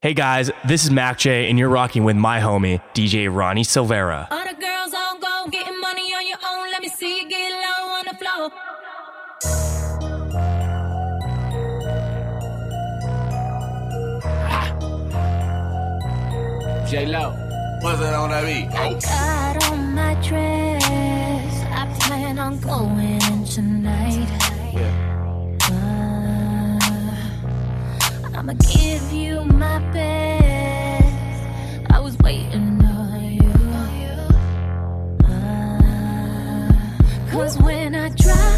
Hey guys, this is Mac J, and you're rocking with my homie, DJ Ronnie Silvera. All the girls on go, getting money on your own. Let me see you get low on the floor. J Lo, what's it on that beat? I got on my dress, I plan on going I'ma give you my best. I was waiting on you. Uh, Cause when I try.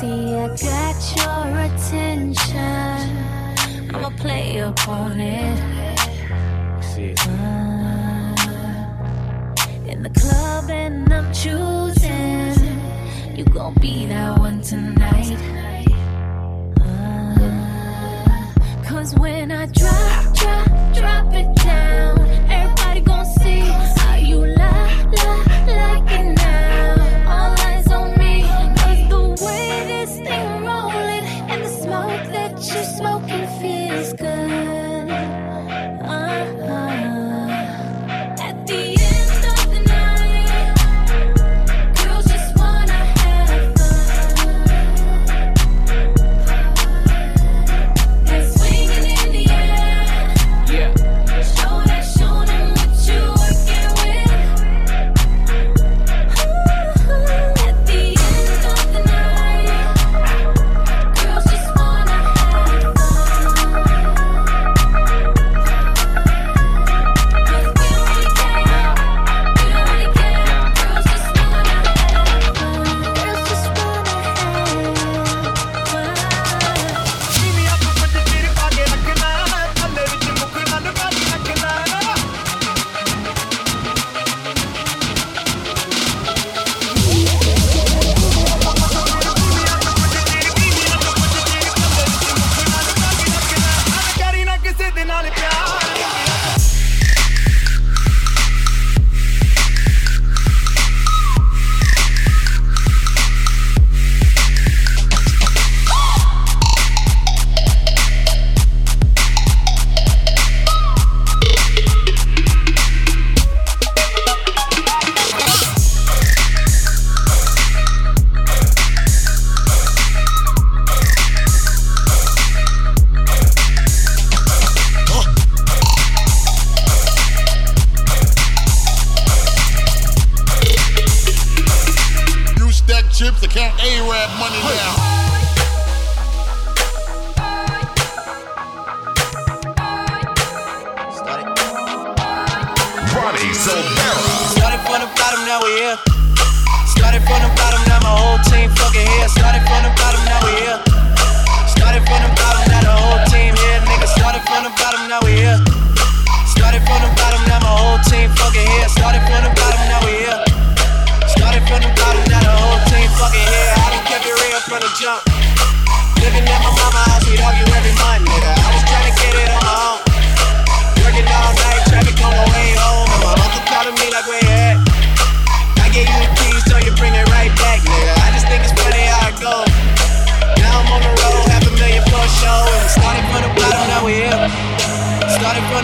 See, I got your attention. I'ma play upon it. Uh, in the club, and I'm choosing. You gon' be that one tonight. Uh, Cause when I drop, drop, drop it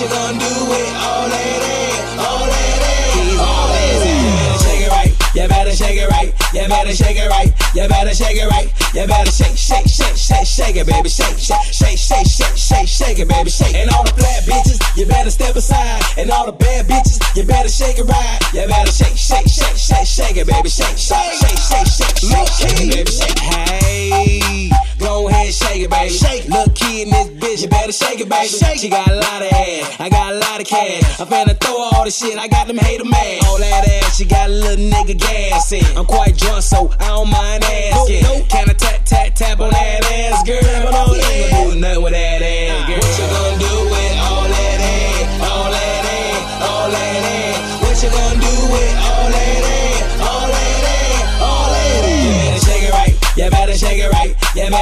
You gonna do with all that ass? Shake it right, you better shake it right. You better shake it right. You better shake it right. You better shake, shake, shake, shake, shake it, baby. Shake, shake, shake, shake, shake, shake, shake it, baby. Shake. And all the flat bitches, you better step aside. And all the bad bitches, you better shake it right. You better shake, shake, shake, shake, shake it, baby. Shake, shake, shake, shake, shake, shake, shake baby. Shake. Hey, go ahead, shake it, baby. Shake. Look kid in this bitch, you better shake it, baby. Shake. She got a lot of ass, I got a lot of cash. I'm finna throw all the shit, I got them hater mad. All that ass, she got a little nigga gas in. I'm quite drunk, so I don't mind asking. Nope, nope. Can I tap, tap, tap on that ass, girl? But you ain't gonna do nothing with that ass, girl. What you gonna do with all that ass? All that ass, all that ass. What you gonna do with all that ass?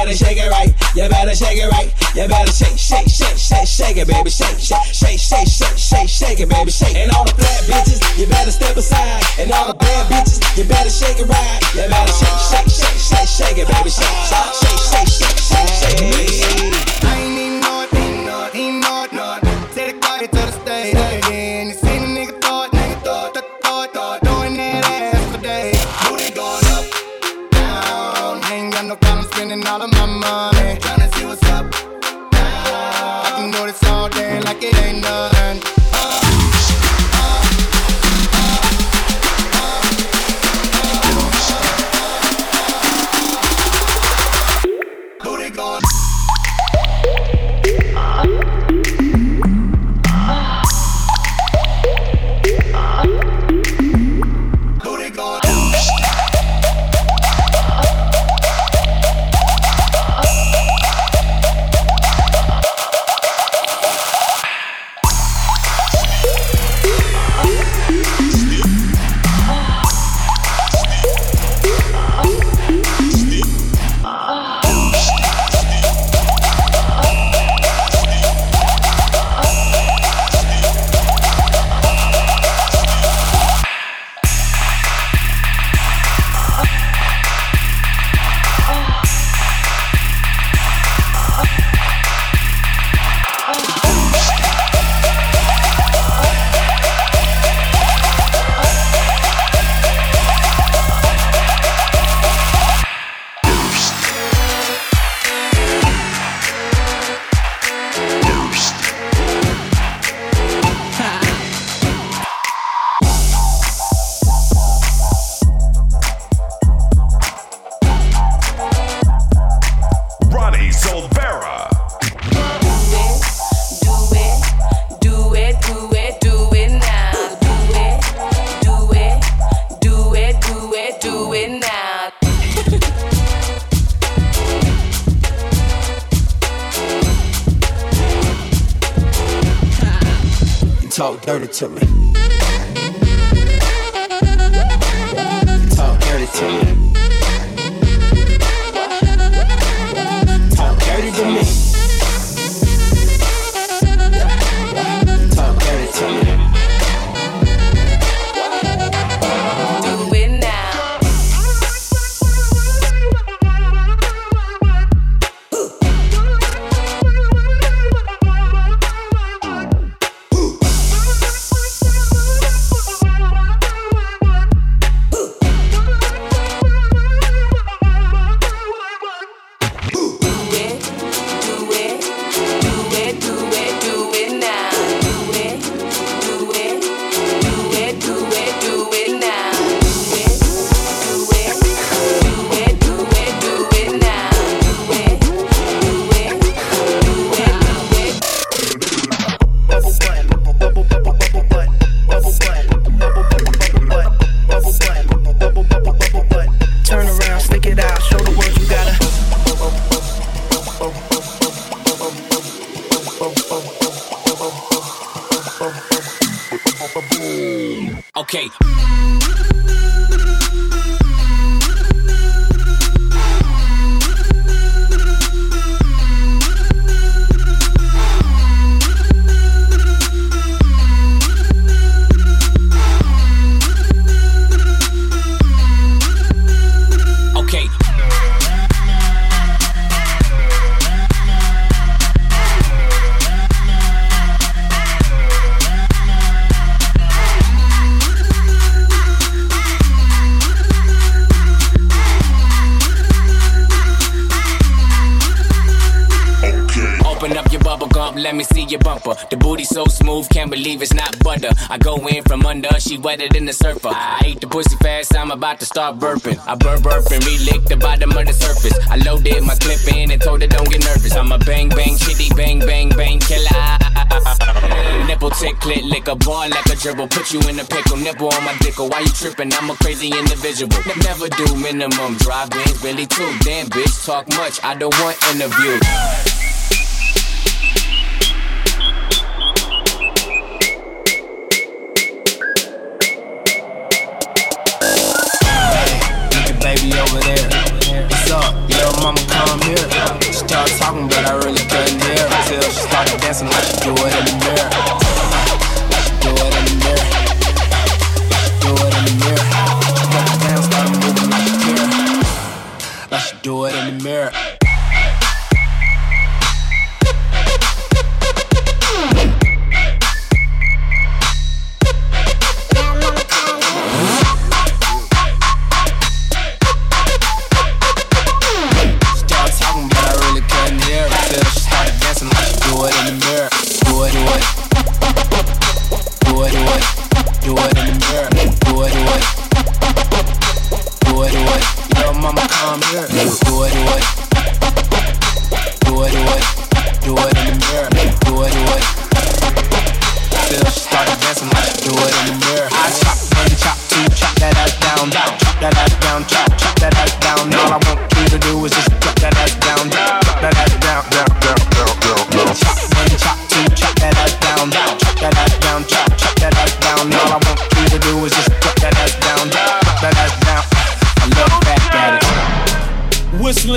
Better shake it right. You better shake it right. You better shake, shake, shake, shake, shake it, baby. Shake, shake, shake, shake, shake, shake, shake it, baby. Shake. And all the flat bitches, you better step aside. And all the bad bitches, you better shake it right. You better shake, shake, shake, shake, shake it, baby. Shake, shake, shake, shake, shake, shake, shake it. I ain't even to me. Bang bang chitty bang bang bang killer. Nipple tick clit lick a ball like a dribble. Put you in a pickle, nipple on my dick. Why you tripping? I'm a crazy individual. Never do minimum drive ins, really too. Damn bitch, talk much. I don't want interview. Look at baby over there. What's up? Little mama come here. She started talking, but I dancing like she do it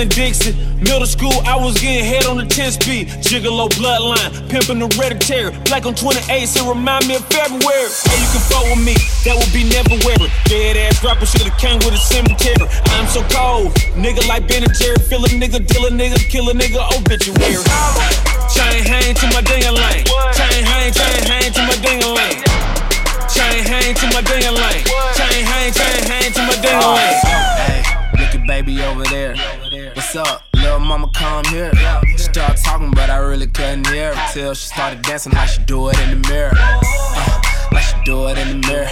Whistling Dixon, middle school, I was getting head on the 10 speed. Gigolo bloodline, pimping the hereditary. Black on 28, so remind me of February. Hey, you can fuck with me, that would be never wearing. Dead ass rapper should've came with a cemetery. I'm so cold, nigga like Ben and Jerry. Feel a nigga, deal a nigga, kill a nigga, obituary. Chain hang to my ding lane. Chain hang, chain hang to my ding lane. Chain hang to my ding lane. Chain hang, chain hang to my ding lane. Hey, look at baby over there. Up? Little mama come here. She started talking, but I really couldn't hear her till she started dancing like she do it in the mirror. Uh, like she do it in the mirror.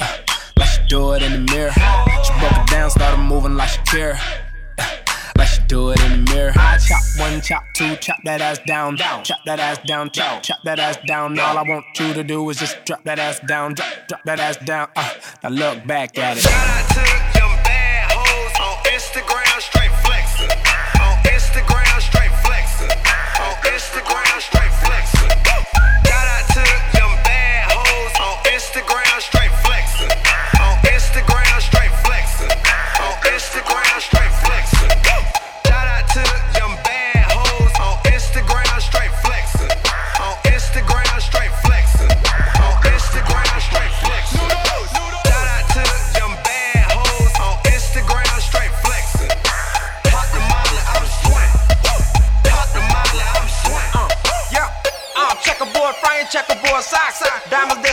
Uh, like she do it in the mirror. She broke it down, started moving like she care. Uh, she do it in the mirror. I chop one, chop two, chop that ass down, down, chop that ass down, chop, chop that ass down. All I want you to do is just drop that ass down, drop, drop that ass down. Uh, now look back at it. Shout out to bad hoes on Instagram,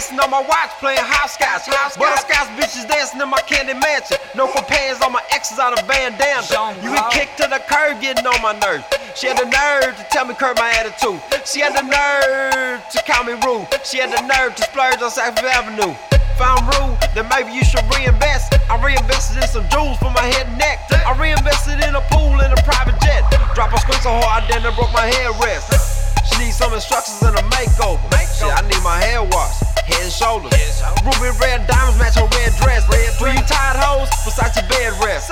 dancing on my watch, playing hopscotch. Butterscotch bitches dancing in my candy mansion. No companions on my exes out of Van Damme. You get kicked to the curb, getting on my nerves. She had the nerve to tell me curb my attitude. She had the nerve to call me rude. She had the nerve to splurge on South Avenue. Found rude, then maybe you should reinvest. I reinvested in some jewels for my head and neck. I reinvested in a pool and a private jet. Drop a squint so hard, then I broke my headrest. She needs some instructions and a makeover. Shit, I need my hair washed, head and shoulders. Ruby red diamonds match her red dress. Red Three tied hoes, Versace bed rest.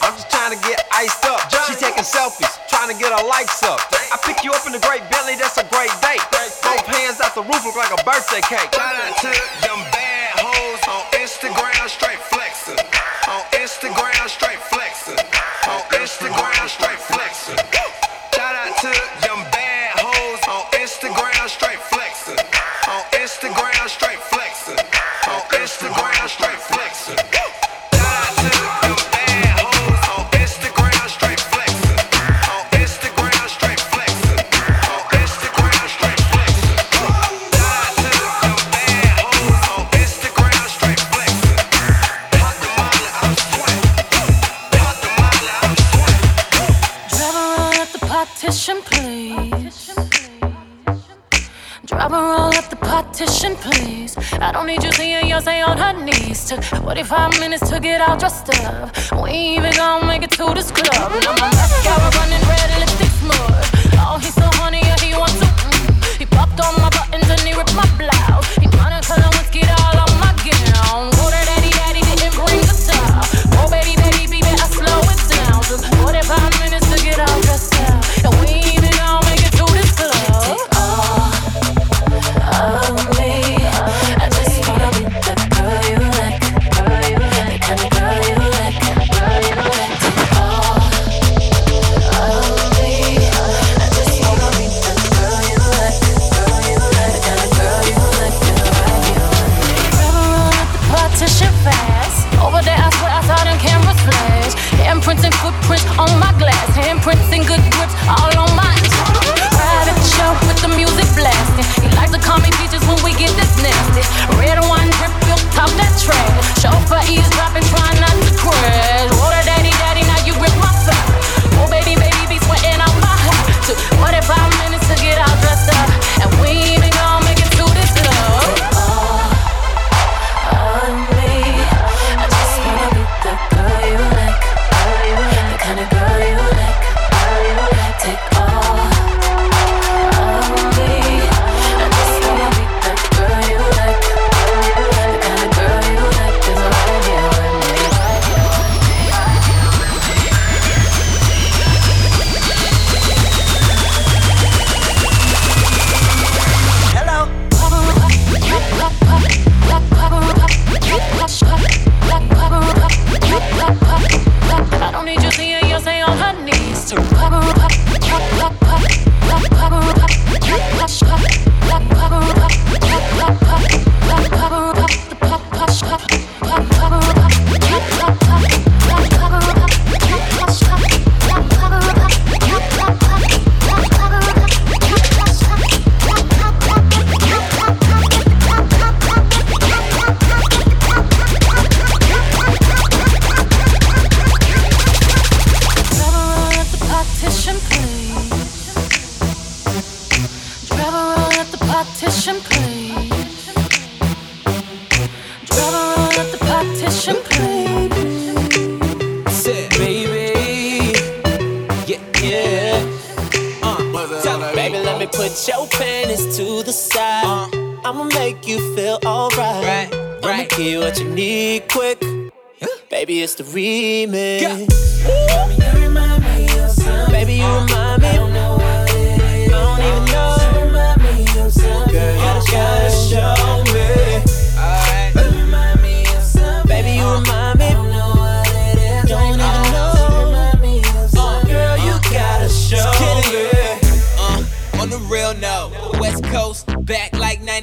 I'm just trying to get iced up. She taking selfies, trying to get her likes up. I pick you up in the great Bentley, that's a great date. Both hands out the roof look like a birthday cake. Shout out to them bad hoes on Instagram, straight flexing. On Instagram, straight flexing. On Instagram, straight flexing. Straight flexing. attention, please. I don't need you seeing your say on her knees. Took 45 minutes to get all dressed up. We ain't even gonna make it to this club. Now my mascara running red and lipstick's mud. Oh, he's so honey, yeah, he wants to. Mm. He popped on my buttons and he ripped my blouse.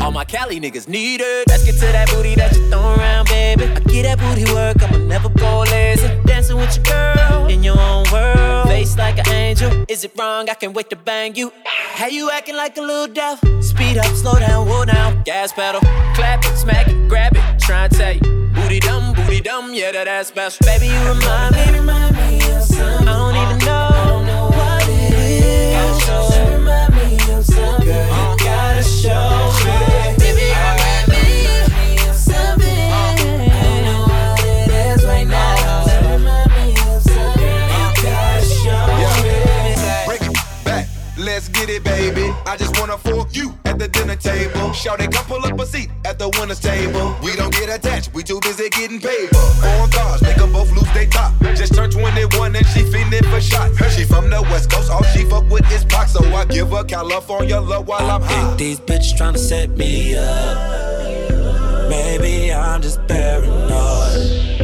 All my Cali niggas need it. Let's get to that booty that you throw around, baby. I get that booty work, I'ma never go lazy. Dancing with your girl in your own world. Face like an angel. Is it wrong? I can't wait to bang you. How you acting like a little deaf? Speed up, slow down, roll down. Gas pedal. Clap it, smack it, grab it. Try and tell you. Booty dumb, booty dumb, yeah, that ass special. Baby, you remind me. A shot. She from the West Coast, all she fuck with is pop, so I give her California love while I'm high. think these bitches tryna set me up. Maybe I'm just paranoid.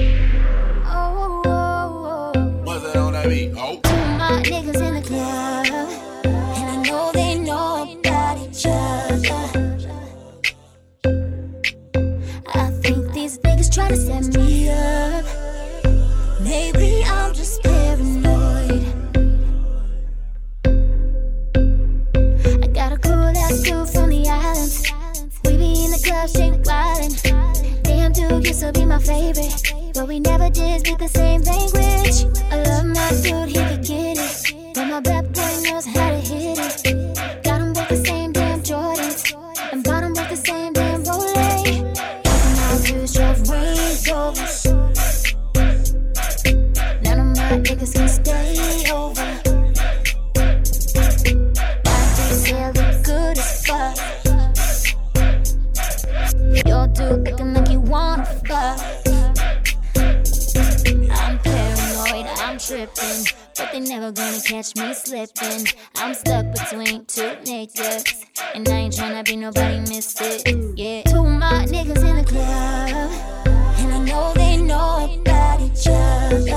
They never gonna catch me slipping. I'm stuck between two niggas, and I ain't tryna be nobody misfit. Yeah, two my niggas in the club, and I know they know about each other.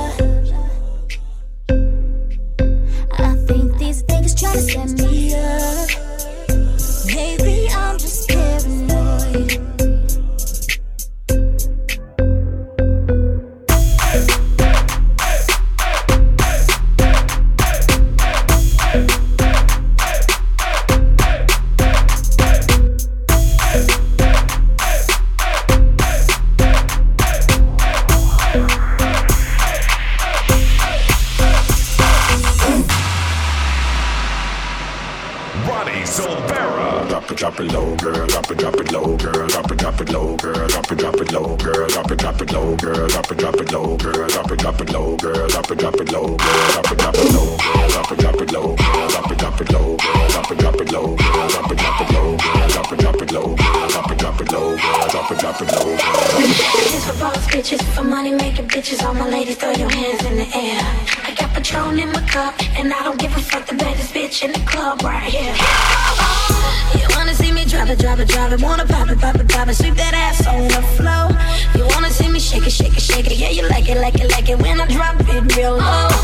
I think these niggas tryna set me up. It, drop it low, girl. Drop it, drop it low, girl. Drop it, drop it low, girl. Drop it, drop it low, girl. Drop it, drop it low, girl. Drop it, drop it low, girl. Drop it, drop it low, girl. Drop it, drop it low, girl. Drop it, drop it low, girl. Drop it, drop it low, girl. Drop it, drop it low, girl. Drop it, drop it low, girl. Drop it, drop it low, girl. Drop it, drop it low, girl. Drop it, drop it low, girl. Drop it, drop it low, girl. Bitches for boss bitches, for money making bitches. All my ladies, throw your hands in the air. I got Patron in my cup, and I don't give a fuck the baddest bitch in the club right here. Me drop it, drop it, drop it. Wanna pop it, pop it, pop it. Sweep that ass on the floor. You wanna see me shake it, shake it, shake it. Yeah, you like it, like it, like it when I drop it real low.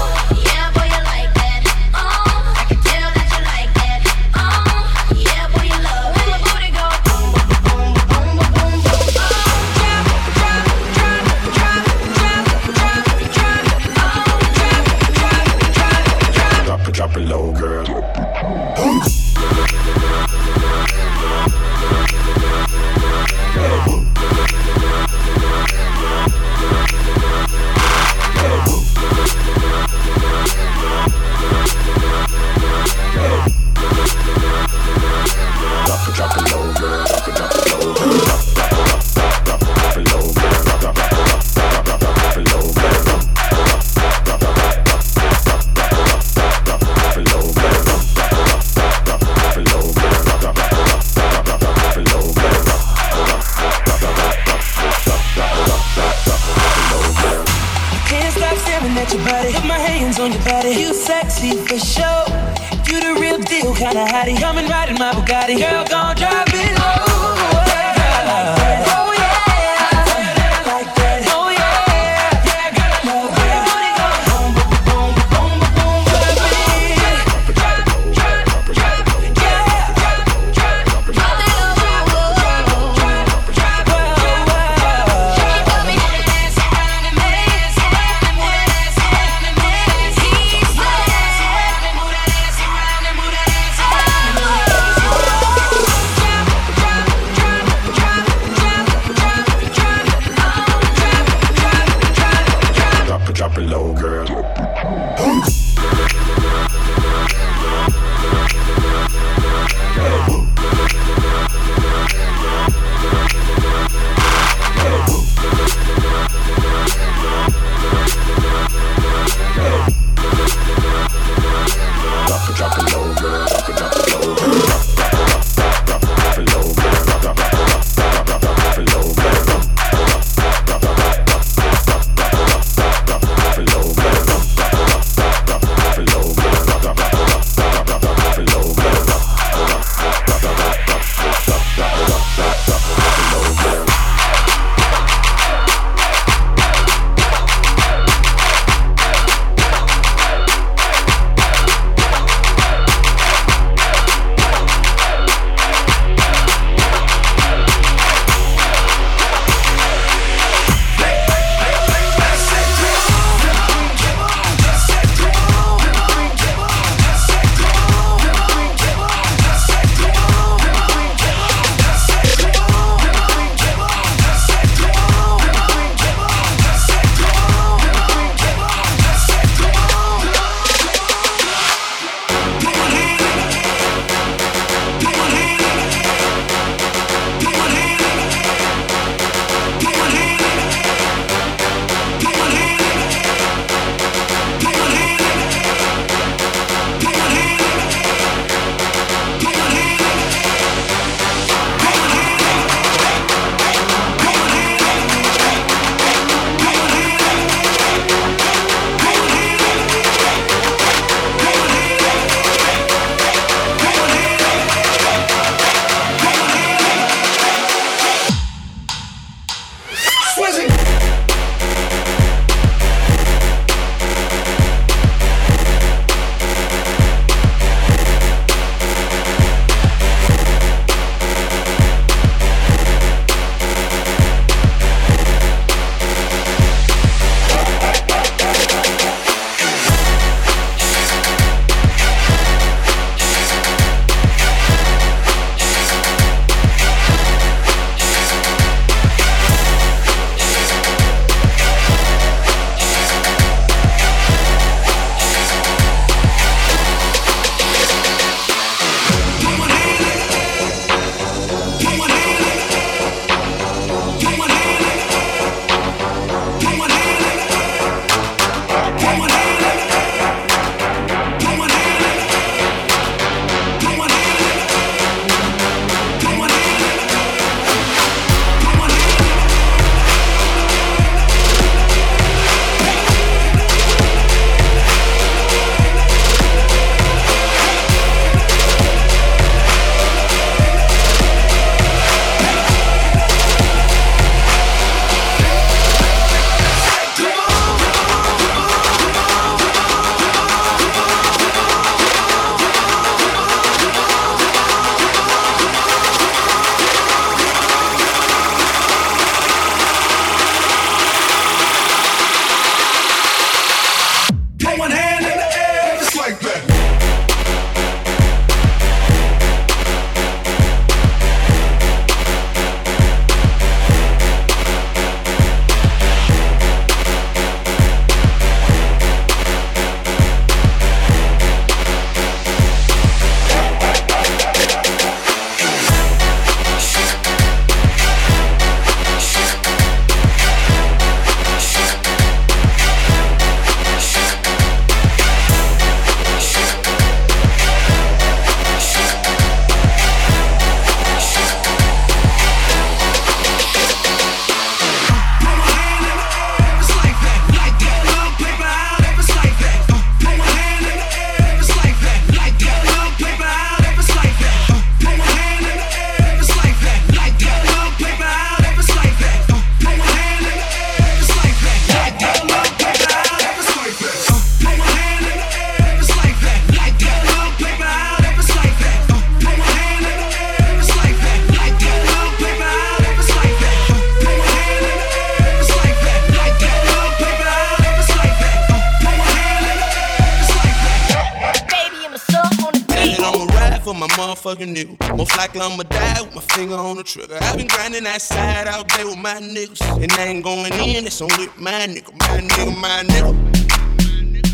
fucking. Most likely I'ma die with my finger on the trigger. I've been grinding that side out there with my niggas. And I ain't going in, it's on with my nigga, my nigga, my nigga.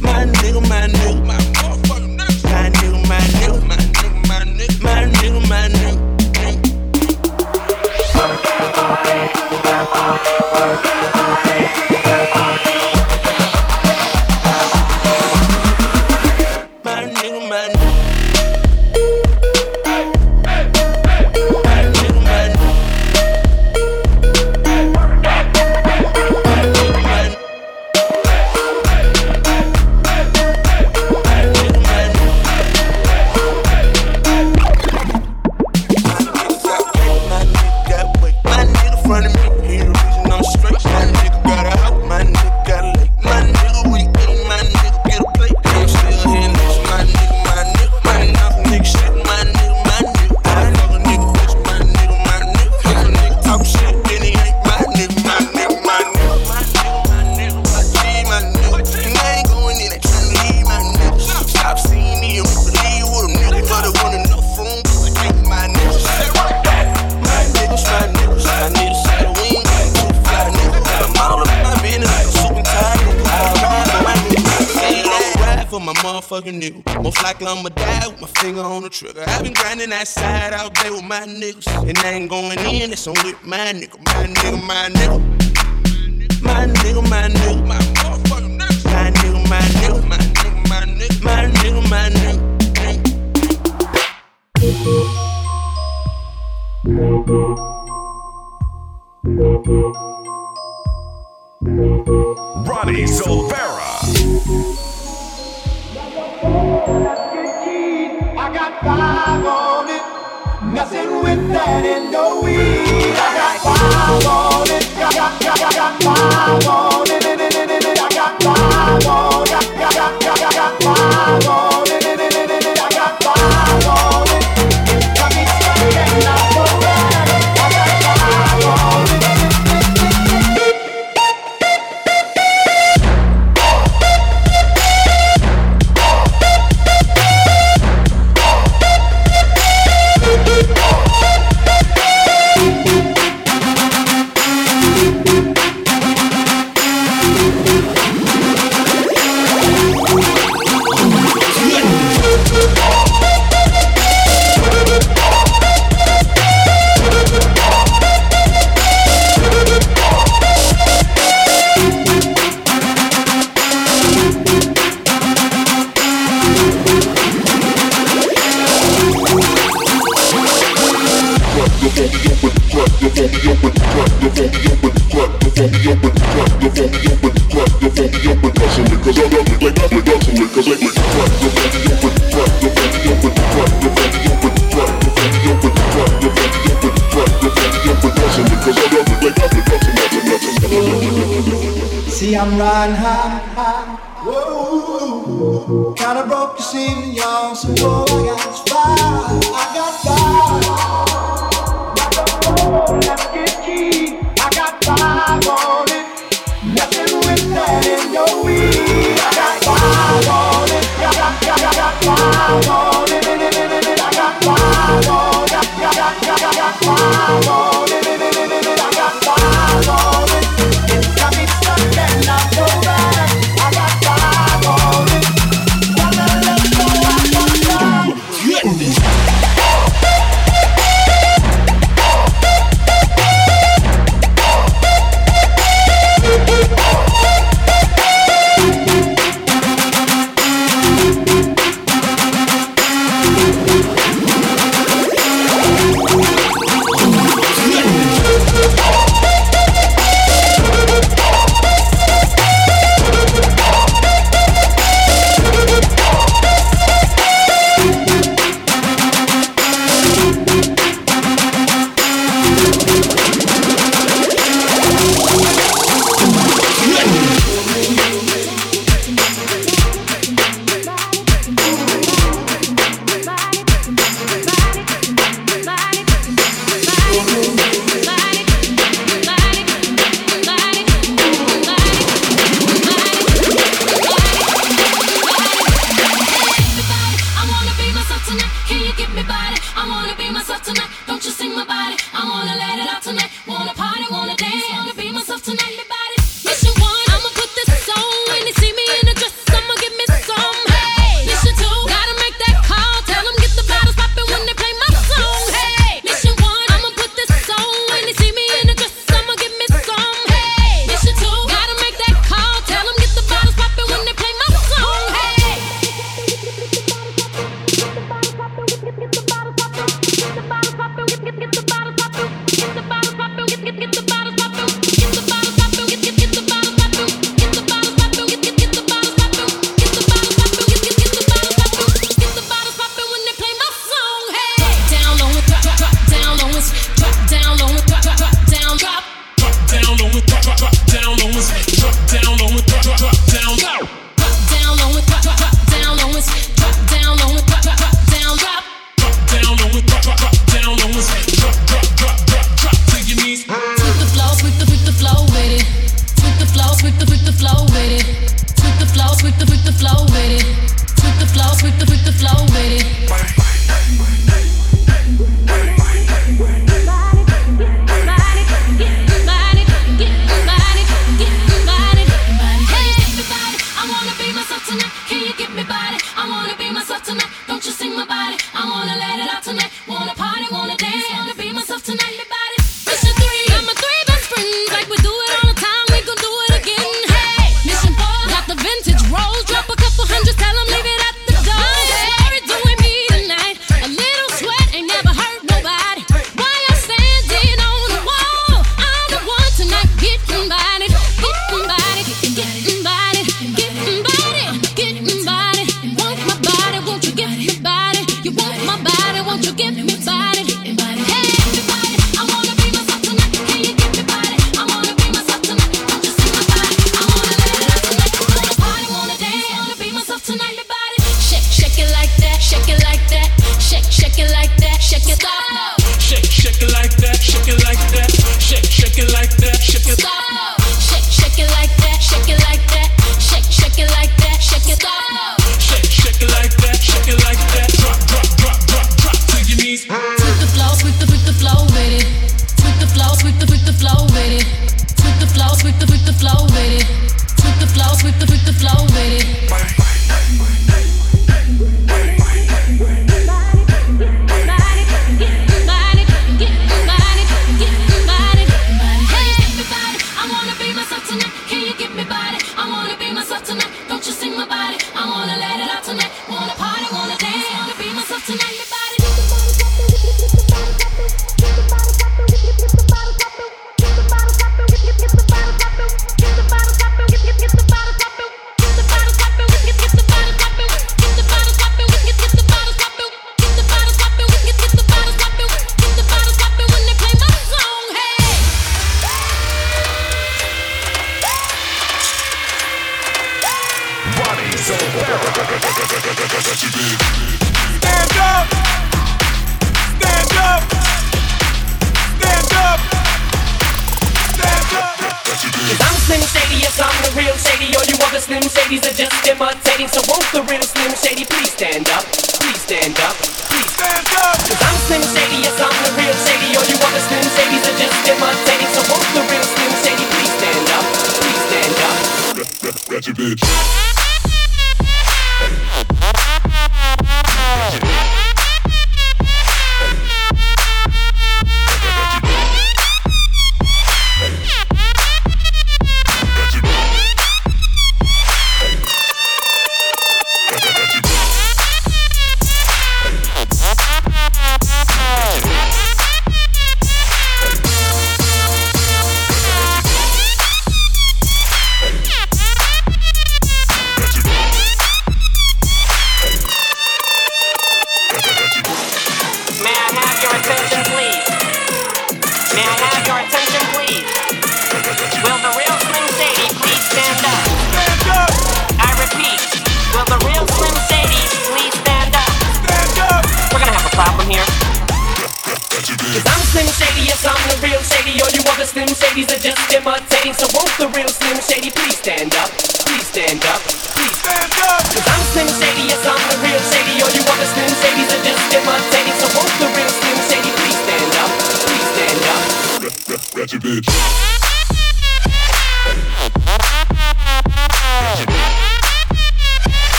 My nigga, my nigga, my nigga, my nigga. My nigga, my nigga, my nigga, my nigga, my nigga, my nigga. Work your body, work your body, work your body. Glock, I'ma die with my finger on the trigger. i been grinding that side all day with my niggas. And I ain't going in, it's on with my nigga, my nigga, my nigga. My nigga, my nigga, my motherfucking nigga. My nigga, my nigga, my nigga, my nigga, my nigga, my nigga. Ronnie Silvera. I want it. run.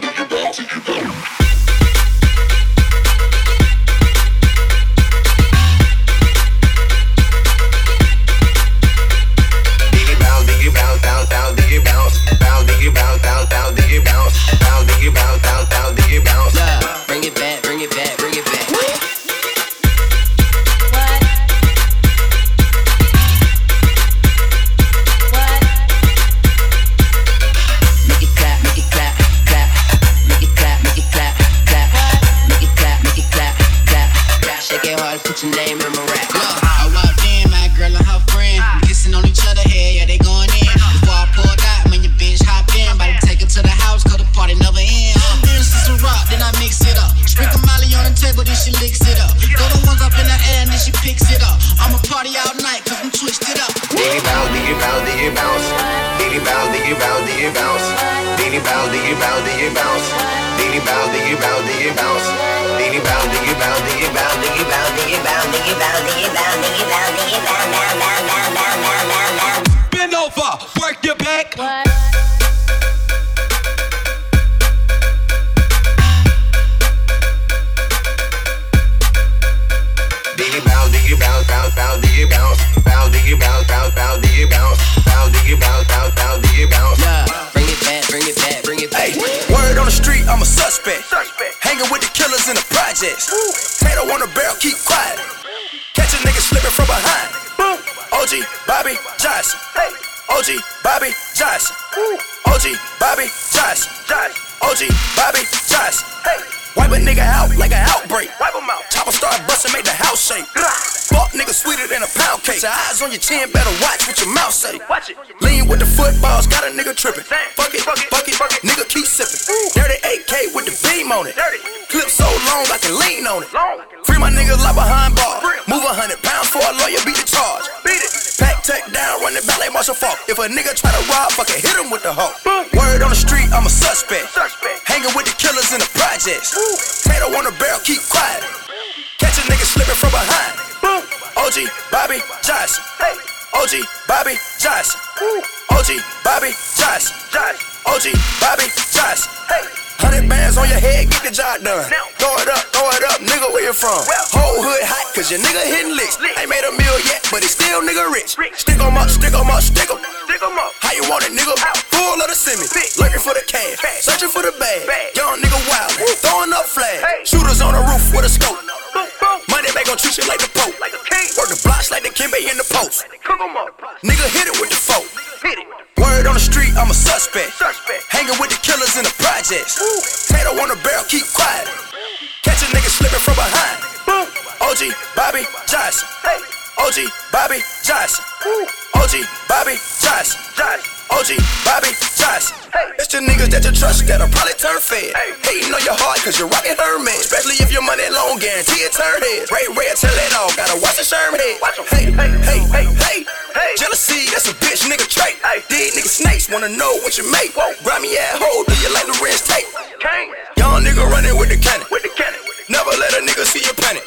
keep I'm suspect. Hanging with the killers in the projects. Tato on the barrel, keep quiet. Catch a nigga slipping from behind. Boom. OG Bobby Johnson. Hey. OG Bobby Johnson. OG Bobby Johnson. OG Bobby Johnson. Hey. Wipe a nigga out like an outbreak. Wipe him out. Chopper start busting, make the house shake. Fuck nigga sweeter than a pound cake. Your eyes on your chin, better watch what your mouth say. Watch it. Lean with the footballs, got a nigga tripping. Fuck it, fuck it, fuck it, nigga keep sipping. Dirty with the beam on it. Clip so long I can lean on it. Free my niggas like behind bars. Move a hundred pounds for a lawyer, beat the charge. Beat it. Pack take down, run the ballet marshal fault. If a nigga try to rob, fucking hit him with the hoe. Word on the street, I'm a suspect. Hanging with the killers in the projects. Tato on the barrel, keep quiet. Catch a nigga slipping from behind. OG Bobby Johnson. OG Bobby Johnson. OG Bobby Johnson. OG Bobby Johnson. Hundred bands on your head, get the job done. Throw it up, throw it up, nigga, where you from? Whole hood hot, cause your nigga hitting licks. Ain't made a meal yet, but he still nigga rich. Stick 'em up, stick 'em up, stick stick 'em. How you want it, nigga? Full of the semi. Lurking for the cash, searching for the bag. Young nigga wild, throwing up flags. Shooters on the roof with a scope. Money back gon' treat you like the Pope. Work the blocks like the Kimbe in the post. Cook em up, nigga hit it with the folk. Word on the street, I'm a suspect. suspect. Hanging with the killers in the projects. Tato on the barrel, keep quiet. Catch a nigga slipping from behind. Boom. OG Bobby Johnson. Hey. OG Bobby Johnson. OG Bobby Johnson. OG Bobby Johnson. It's the niggas that you trust that'll probably turn fed. Hating on your heart cause you're rocking Hermes. Especially if your money long, guarantee it turn heads. Ray red, tell it all, gotta watch the Sherm head. Watch a hey, hey, hey, hey, hey. Jealousy, that's a bitch nigga trait. These niggas snakes wanna know what you make. Grimy ass hoe, do you like the Lorenz tape? Young nigga running with the cannon. Never let a nigga see you panic.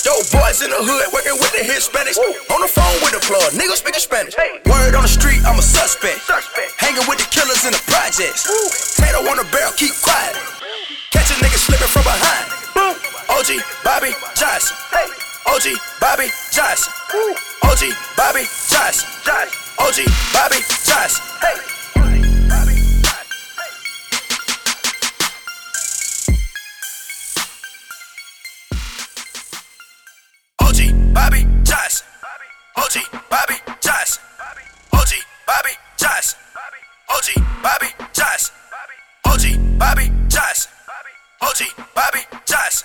Dope boys in the hood working with the Hispanics. On the phone with the plug, niggas speaking Spanish. Word on the street, I'm a suspect. suspect. Hanging with the killers in the projects. Tato on the barrel, keep quiet. Catch a nigga slipping from behind. Boom. OG Bobby Johnson. OG Bobby Johnson. OG Bobby Johnson. OG Bobby Johnson. OG OG, Bobby, Josh. OG, Bobby, Josh. OG, Bobby, Josh. OG, Bobby, Josh. OG, Bobby, Josh.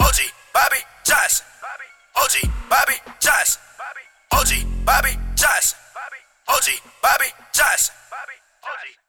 OG, Bobby, Josh. OG, Bobby, Josh. OG, Bobby, Josh. OG, Bobby, Josh. OG,